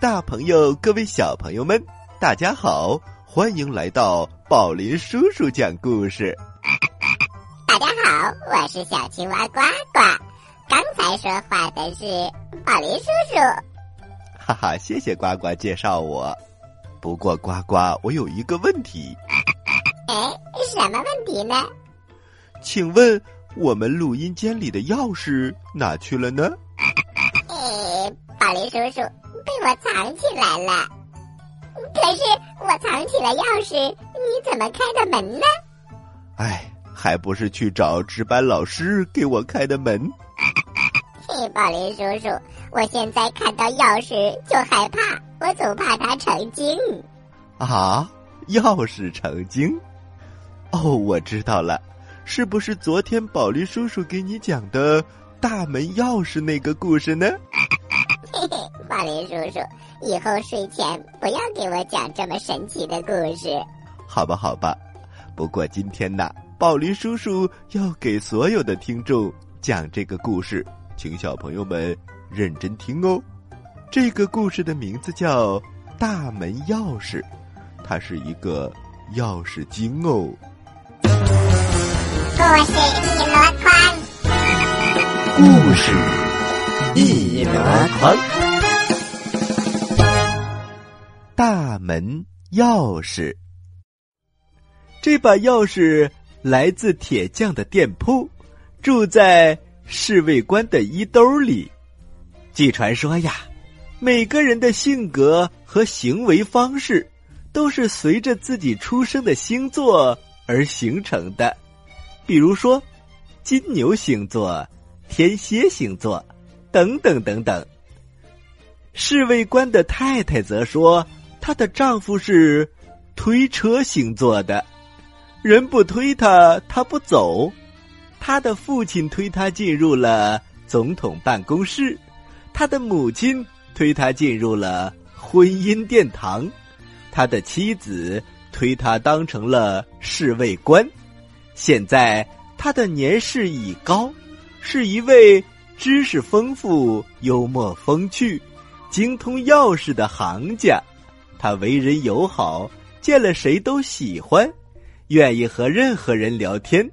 大朋友，各位小朋友们，大家好，欢迎来到宝林叔叔讲故事。大家好，我是小青蛙呱呱。刚才说话的是宝林叔叔。哈哈，谢谢呱呱介绍我。不过呱呱，我有一个问题。哎，什么问题呢？请问我们录音间里的钥匙哪去了呢？哎，宝林叔叔被我藏起来了。可是我藏起了钥匙，你怎么开的门呢？哎，还不是去找值班老师给我开的门。嘿，宝林叔叔，我现在看到钥匙就害怕，我总怕它成精。啊，钥匙成精？哦，我知道了，是不是昨天宝林叔叔给你讲的大门钥匙那个故事呢？嘿嘿，宝林叔叔，以后睡前不要给我讲这么神奇的故事。好吧，好吧。不过今天呢，宝林叔叔要给所有的听众讲这个故事，请小朋友们认真听哦。这个故事的名字叫《大门钥匙》，它是一个钥匙精哦。故事一箩筐，故事一箩筐，大门钥匙。这把钥匙来自铁匠的店铺，住在侍卫官的衣兜里。据传说呀，每个人的性格和行为方式都是随着自己出生的星座而形成的。比如说，金牛星座、天蝎星座，等等等等。侍卫官的太太则说，她的丈夫是推车星座的。人不推他，他不走。他的父亲推他进入了总统办公室，他的母亲推他进入了婚姻殿堂，他的妻子推他当成了侍卫官。现在他的年事已高，是一位知识丰富、幽默风趣、精通钥匙的行家。他为人友好，见了谁都喜欢。愿意和任何人聊天。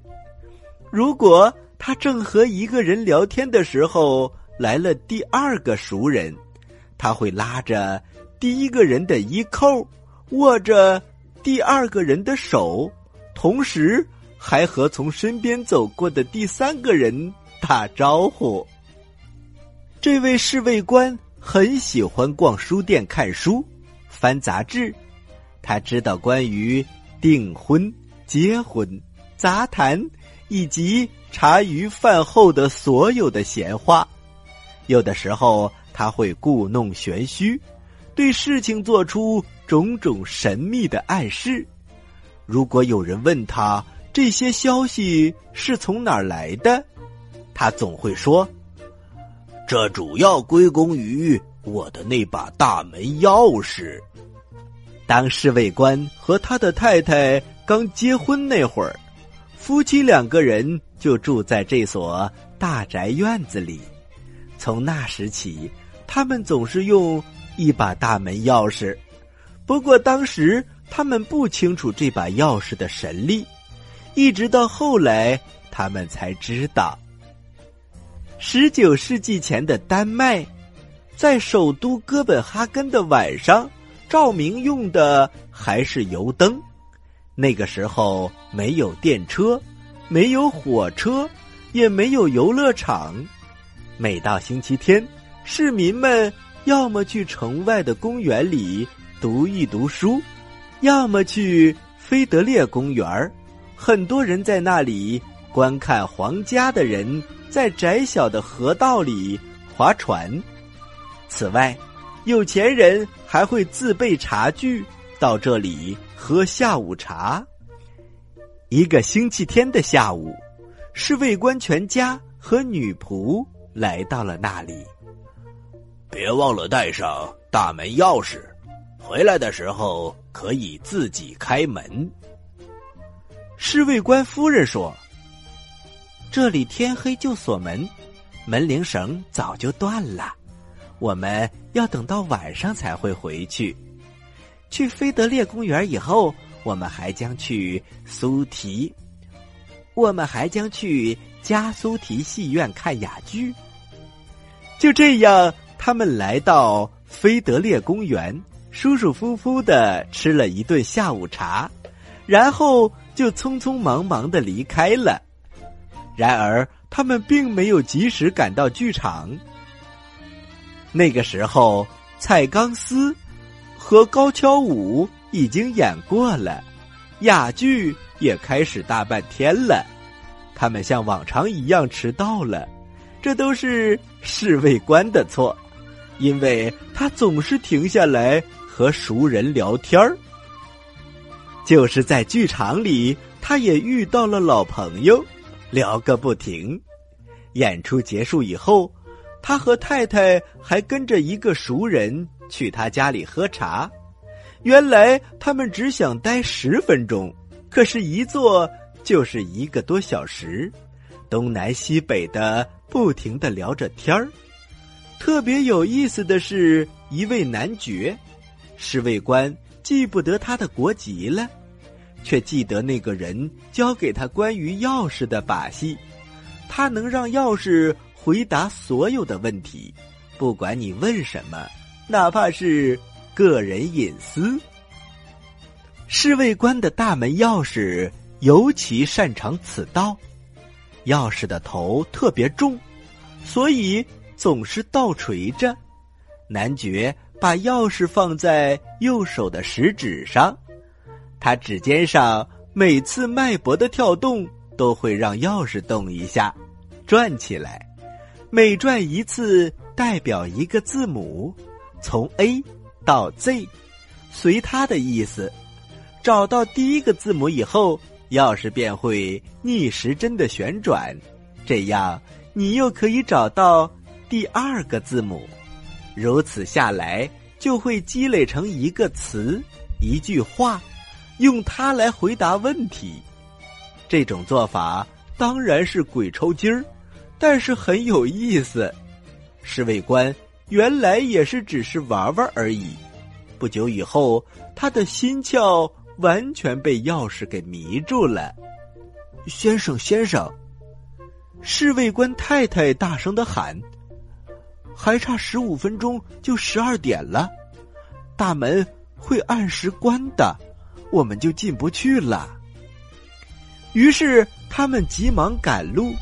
如果他正和一个人聊天的时候来了第二个熟人，他会拉着第一个人的衣扣，握着第二个人的手，同时还和从身边走过的第三个人打招呼。这位侍卫官很喜欢逛书店看书、翻杂志，他知道关于订婚。结婚、杂谈以及茶余饭后的所有的闲话，有的时候他会故弄玄虚，对事情做出种种神秘的暗示。如果有人问他这些消息是从哪儿来的，他总会说：“这主要归功于我的那把大门钥匙。”当侍卫官和他的太太。刚结婚那会儿，夫妻两个人就住在这所大宅院子里。从那时起，他们总是用一把大门钥匙。不过当时他们不清楚这把钥匙的神力，一直到后来他们才知道。十九世纪前的丹麦，在首都哥本哈根的晚上，照明用的还是油灯。那个时候没有电车，没有火车，也没有游乐场。每到星期天，市民们要么去城外的公园里读一读书，要么去菲德烈公园很多人在那里观看皇家的人在窄小的河道里划船。此外，有钱人还会自备茶具到这里。喝下午茶。一个星期天的下午，侍卫官全家和女仆来到了那里。别忘了带上大门钥匙，回来的时候可以自己开门。侍卫官夫人说：“这里天黑就锁门，门铃绳早就断了，我们要等到晚上才会回去。去菲德烈公园以后，我们还将去苏提，我们还将去加苏提戏院看哑剧。就这样，他们来到菲德烈公园，舒舒服服的吃了一顿下午茶，然后就匆匆忙忙的离开了。然而，他们并没有及时赶到剧场。那个时候，蔡钢丝和高跷舞已经演过了，哑剧也开始大半天了。他们像往常一样迟到了，这都是侍卫官的错，因为他总是停下来和熟人聊天儿。就是在剧场里，他也遇到了老朋友，聊个不停。演出结束以后。他和太太还跟着一个熟人去他家里喝茶，原来他们只想待十分钟，可是，一坐就是一个多小时，东南西北的不停的聊着天儿。特别有意思的是，一位男爵，侍卫官记不得他的国籍了，却记得那个人教给他关于钥匙的把戏，他能让钥匙。回答所有的问题，不管你问什么，哪怕是个人隐私。侍卫官的大门钥匙尤其擅长此道，钥匙的头特别重，所以总是倒垂着。男爵把钥匙放在右手的食指上，他指尖上每次脉搏的跳动都会让钥匙动一下，转起来。每转一次，代表一个字母，从 A 到 Z，随他的意思。找到第一个字母以后，钥匙便会逆时针的旋转，这样你又可以找到第二个字母。如此下来，就会积累成一个词、一句话，用它来回答问题。这种做法当然是鬼抽筋儿。但是很有意思，侍卫官原来也是只是玩玩而已。不久以后，他的心窍完全被钥匙给迷住了。先生，先生，侍卫官太太大声的喊：“还差十五分钟就十二点了，大门会按时关的，我们就进不去了。”于是他们急忙赶路。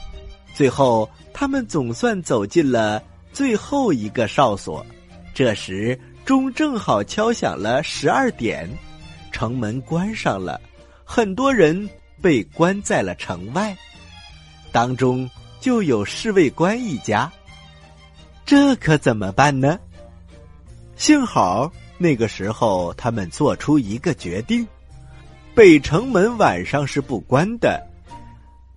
最后，他们总算走进了最后一个哨所。这时，钟正好敲响了十二点，城门关上了，很多人被关在了城外，当中就有侍卫官一家。这可怎么办呢？幸好那个时候，他们做出一个决定：北城门晚上是不关的。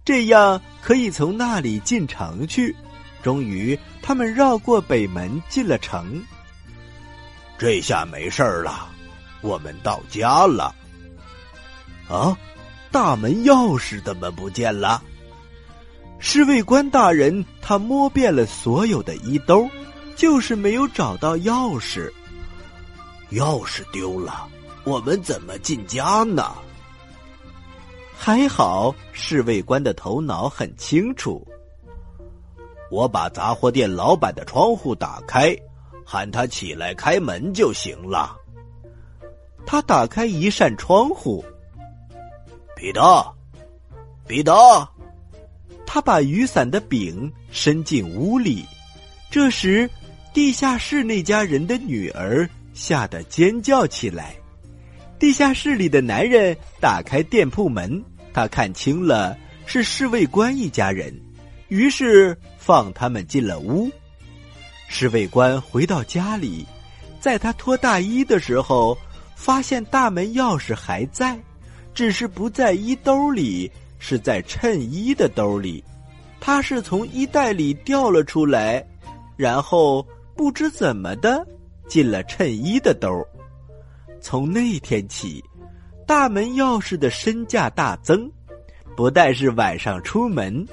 这样可以从那里进城去。终于，他们绕过北门进了城。这下没事儿了，我们到家了。啊，大门钥匙怎么不见了？侍卫官大人，他摸遍了所有的衣兜，就是没有找到钥匙。钥匙丢了，我们怎么进家呢？还好，侍卫官的头脑很清楚。我把杂货店老板的窗户打开，喊他起来开门就行了。他打开一扇窗户，彼得，彼得，他把雨伞的柄伸进屋里。这时，地下室那家人的女儿吓得尖叫起来。地下室里的男人打开店铺门，他看清了是侍卫官一家人，于是放他们进了屋。侍卫官回到家里，在他脱大衣的时候，发现大门钥匙还在，只是不在衣兜里，是在衬衣的兜里。他是从衣袋里掉了出来，然后不知怎么的进了衬衣的兜。从那天起，大门钥匙的身价大增。不但是晚上出门，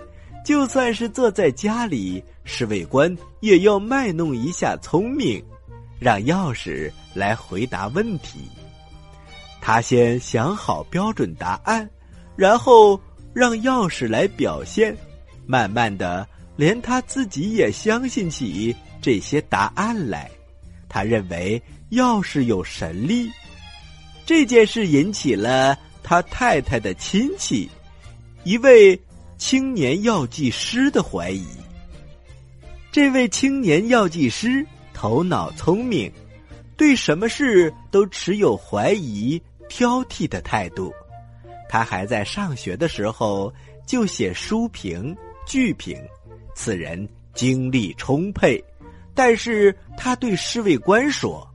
就算是坐在家里侍卫官也要卖弄一下聪明，让钥匙来回答问题。他先想好标准答案，然后让钥匙来表现。慢慢的，连他自己也相信起这些答案来。他认为钥匙有神力。这件事引起了他太太的亲戚，一位青年药剂师的怀疑。这位青年药剂师头脑聪明，对什么事都持有怀疑。挑剔的态度，他还在上学的时候就写书评、剧评。此人精力充沛，但是他对侍卫官说：“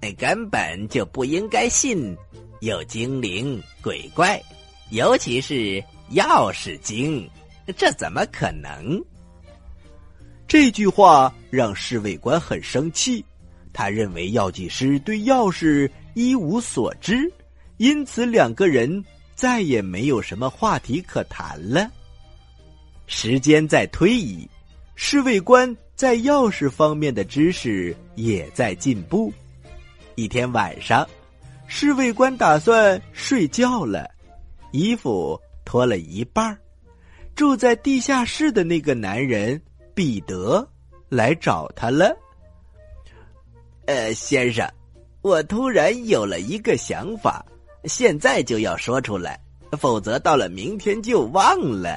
那根本就不应该信有精灵鬼怪，尤其是钥匙精，这怎么可能？”这句话让侍卫官很生气，他认为药剂师对钥匙。一无所知，因此两个人再也没有什么话题可谈了。时间在推移，侍卫官在钥匙方面的知识也在进步。一天晚上，侍卫官打算睡觉了，衣服脱了一半住在地下室的那个男人彼得来找他了。呃，先生。我突然有了一个想法，现在就要说出来，否则到了明天就忘了。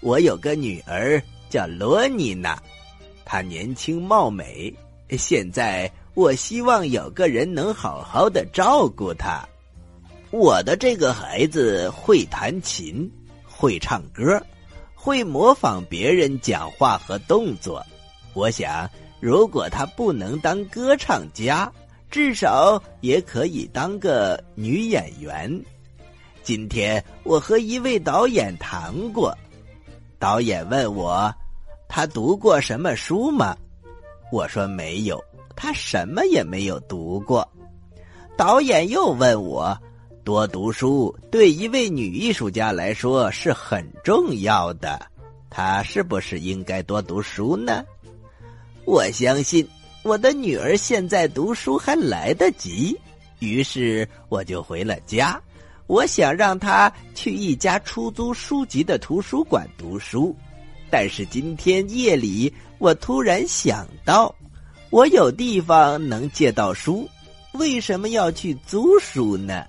我有个女儿叫罗妮娜，她年轻貌美，现在我希望有个人能好好的照顾她。我的这个孩子会弹琴，会唱歌，会模仿别人讲话和动作。我想，如果他不能当歌唱家，至少也可以当个女演员。今天我和一位导演谈过，导演问我，他读过什么书吗？我说没有，他什么也没有读过。导演又问我，多读书对一位女艺术家来说是很重要的，她是不是应该多读书呢？我相信。我的女儿现在读书还来得及，于是我就回了家。我想让她去一家出租书籍的图书馆读书，但是今天夜里我突然想到，我有地方能借到书，为什么要去租书呢？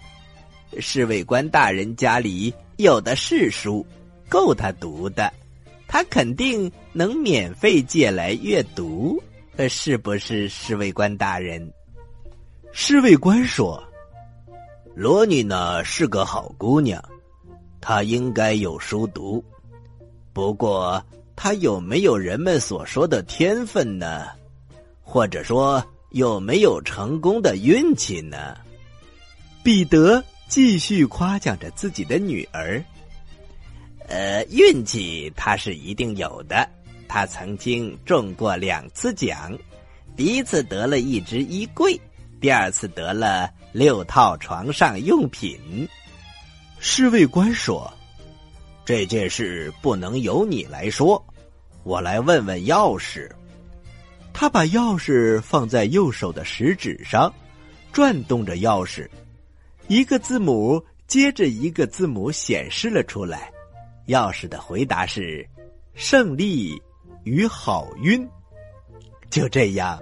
侍卫官大人家里有的是书，够他读的，他肯定能免费借来阅读。呃，是不是侍卫官大人？侍卫官说：“罗尼呢是个好姑娘，她应该有书读。不过，她有没有人们所说的天分呢？或者说，有没有成功的运气呢？”彼得继续夸奖着自己的女儿：“呃，运气他是一定有的。”他曾经中过两次奖，第一次得了一只衣柜，第二次得了六套床上用品。侍卫官说：“这件事不能由你来说，我来问问钥匙。”他把钥匙放在右手的食指上，转动着钥匙，一个字母接着一个字母显示了出来。钥匙的回答是：“胜利。”与好运，就这样，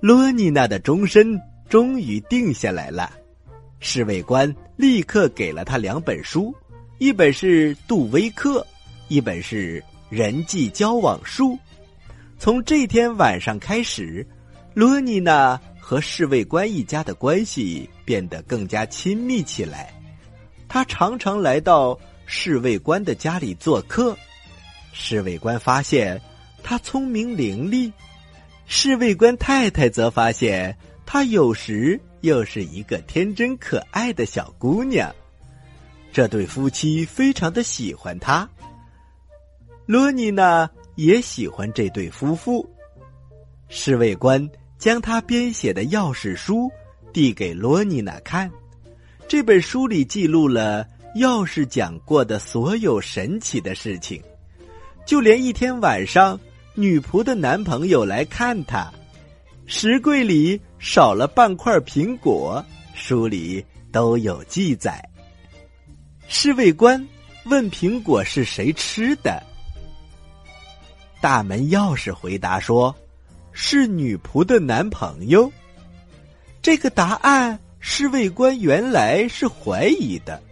罗妮娜的终身终于定下来了。侍卫官立刻给了他两本书，一本是《杜威克》，一本是《人际交往术》。从这天晚上开始，罗妮娜和侍卫官一家的关系变得更加亲密起来。他常常来到侍卫官的家里做客。侍卫官发现他聪明伶俐，侍卫官太太则发现他有时又是一个天真可爱的小姑娘。这对夫妻非常的喜欢他。罗妮娜也喜欢这对夫妇。侍卫官将他编写的钥匙书递给罗妮娜看，这本书里记录了钥匙讲过的所有神奇的事情。就连一天晚上，女仆的男朋友来看她，石柜里少了半块苹果，书里都有记载。侍卫官问苹果是谁吃的，大门钥匙回答说：“是女仆的男朋友。”这个答案，侍卫官原来是怀疑的，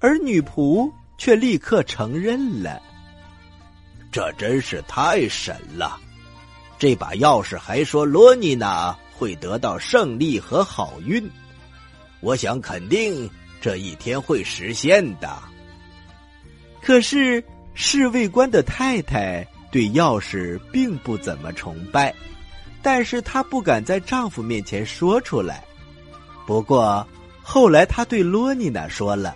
而女仆却立刻承认了。这真是太神了！这把钥匙还说罗妮娜会得到胜利和好运，我想肯定。这一天会实现的。可是侍卫官的太太对钥匙并不怎么崇拜，但是她不敢在丈夫面前说出来。不过后来她对罗妮娜说了：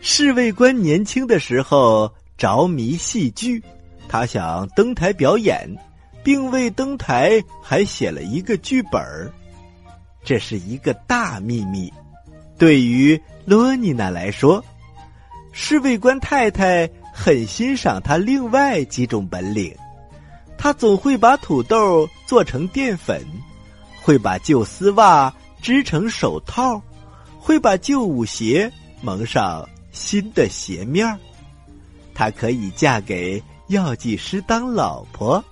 侍卫官年轻的时候着迷戏剧，他想登台表演，并为登台还写了一个剧本这是一个大秘密。对于罗妮娜来说，侍卫官太太很欣赏他另外几种本领。他总会把土豆做成淀粉，会把旧丝袜织成手套，会把旧舞鞋蒙上新的鞋面儿。她可以嫁给药剂师当老婆。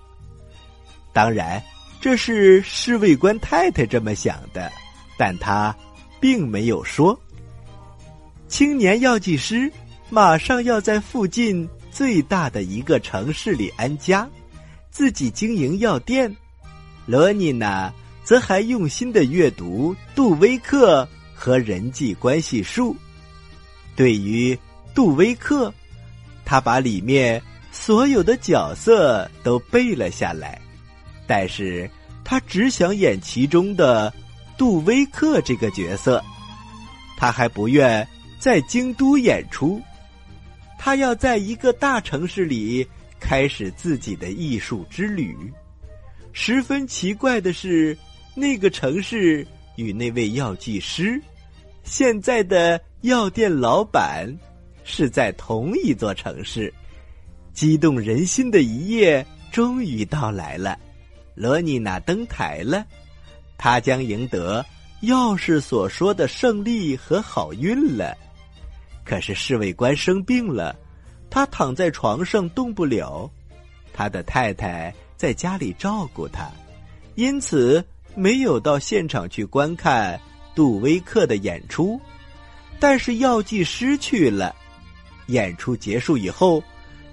当然，这是侍卫官太太这么想的，但她。并没有说，青年药剂师马上要在附近最大的一个城市里安家，自己经营药店。罗妮娜则还用心的阅读杜威克和人际关系术。对于杜威克，他把里面所有的角色都背了下来，但是他只想演其中的。杜威克这个角色，他还不愿在京都演出，他要在一个大城市里开始自己的艺术之旅。十分奇怪的是，那个城市与那位药剂师，现在的药店老板，是在同一座城市。激动人心的一夜终于到来了，罗妮娜登台了。他将赢得钥匙所说的胜利和好运了。可是侍卫官生病了，他躺在床上动不了。他的太太在家里照顾他，因此没有到现场去观看杜威克的演出。但是药剂师去了。演出结束以后，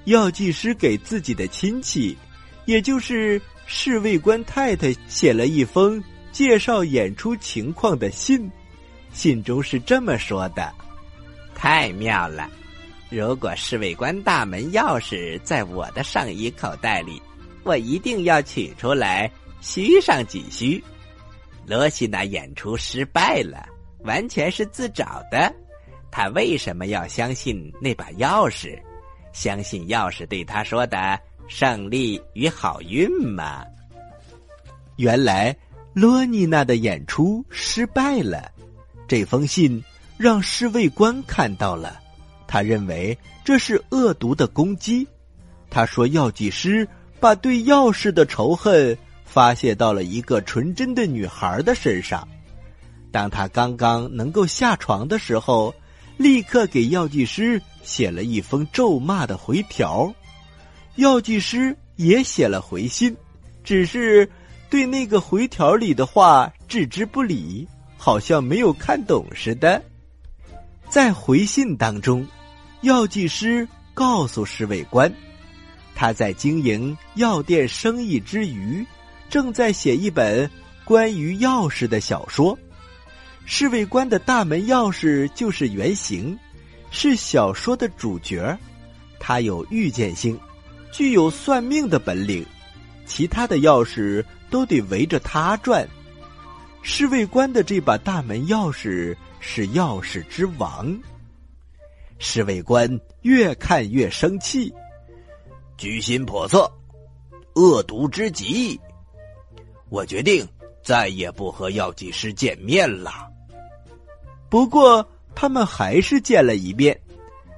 药剂师给自己的亲戚，也就是侍卫官太太写了一封。介绍演出情况的信，信中是这么说的：“太妙了！如果侍卫官大门钥匙在我的上衣口袋里，我一定要取出来虚上几虚。罗西娜演出失败了，完全是自找的。他为什么要相信那把钥匙？相信钥匙对他说的胜利与好运吗？原来。”罗妮娜的演出失败了，这封信让侍卫官看到了，他认为这是恶毒的攻击。他说，药剂师把对药师的仇恨发泄到了一个纯真的女孩的身上。当他刚刚能够下床的时候，立刻给药剂师写了一封咒骂的回条。药剂师也写了回信，只是。对那个回条里的话置之不理，好像没有看懂似的。在回信当中，药剂师告诉侍卫官，他在经营药店生意之余，正在写一本关于钥匙的小说。侍卫官的大门钥匙就是原型，是小说的主角。他有预见性，具有算命的本领。其他的钥匙。都得围着他转。侍卫官的这把大门钥匙是钥匙之王。侍卫官越看越生气，居心叵测，恶毒之极。我决定再也不和药剂师见面了。不过他们还是见了一面，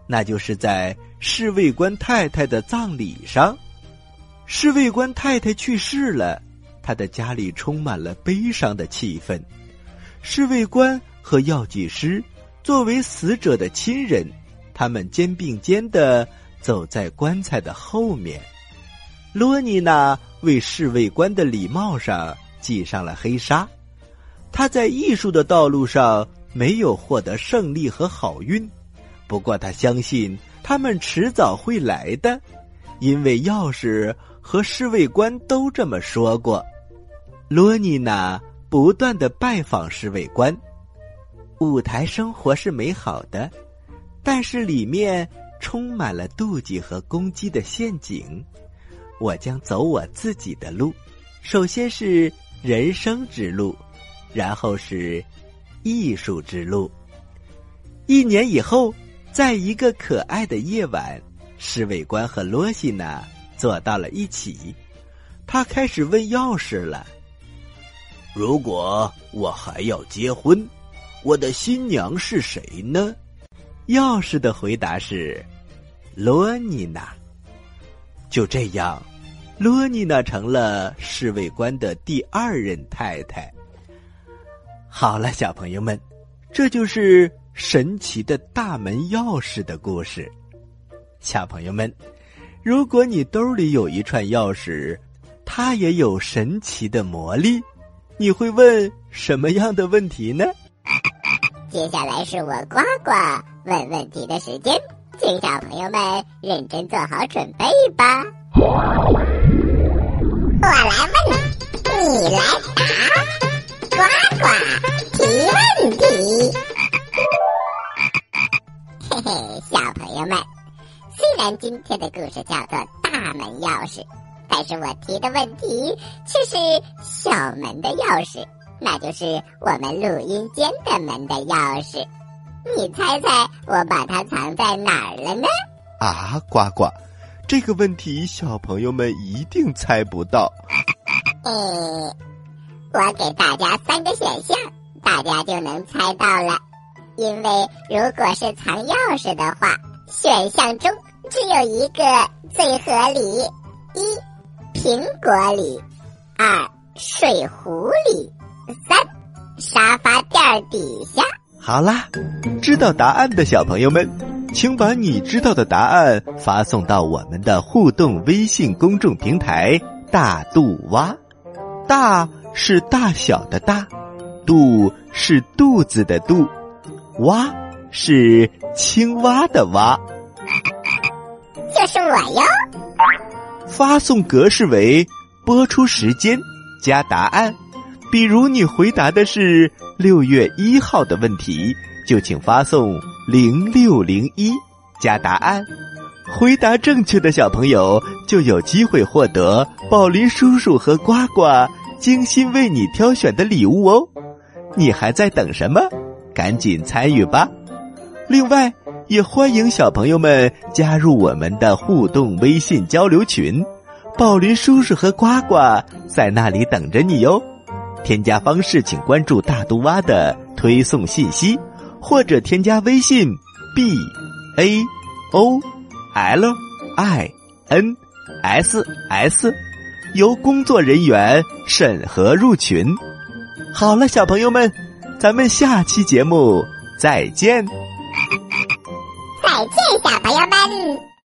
那就是在侍卫官太太的葬礼上。侍卫官太太去世了，他的家里充满了悲伤的气氛。侍卫官和药剂师作为死者的亲人，他们肩并肩的走在棺材的后面。罗妮娜为侍卫官的礼帽上系上了黑纱。他在艺术的道路上没有获得胜利和好运，不过他相信他们迟早会来的，因为钥匙。和侍卫官都这么说过。罗妮娜不断的拜访侍卫官。舞台生活是美好的，但是里面充满了妒忌和攻击的陷阱。我将走我自己的路，首先是人生之路，然后是艺术之路。一年以后，在一个可爱的夜晚，侍卫官和罗西娜。坐到了一起，他开始问钥匙了。如果我还要结婚，我的新娘是谁呢？钥匙的回答是罗妮娜。就这样，罗妮娜成了侍卫官的第二任太太。好了，小朋友们，这就是神奇的大门钥匙的故事。小朋友们。如果你兜里有一串钥匙，它也有神奇的魔力，你会问什么样的问题呢？接下来是我呱呱问问题的时间，请小朋友们认真做好准备吧。我来问，你来答，呱呱提问题。嘿嘿，小朋友们。虽然今天的故事叫做“大门钥匙”，但是我提的问题却是小门的钥匙，那就是我们录音间的门的钥匙。你猜猜我把它藏在哪儿了呢？啊，呱呱，这个问题小朋友们一定猜不到。嗯，我给大家三个选项，大家就能猜到了。因为如果是藏钥匙的话，选项中。只有一个最合理：一苹果里，二水壶里，三沙发垫底下。好啦，知道答案的小朋友们，请把你知道的答案发送到我们的互动微信公众平台“大肚蛙”。大是大小的大，肚是肚子的肚，蛙是青蛙的蛙。就是我哟！发送格式为播出时间加答案。比如你回答的是六月一号的问题，就请发送零六零一加答案。回答正确的小朋友就有机会获得宝林叔叔和呱呱精心为你挑选的礼物哦！你还在等什么？赶紧参与吧！另外。也欢迎小朋友们加入我们的互动微信交流群，宝林叔叔和呱呱在那里等着你哟。添加方式请关注大都蛙的推送信息，或者添加微信 b a o l i n s s，由工作人员审核入群。好了，小朋友们，咱们下期节目再见。再见，小朋友们。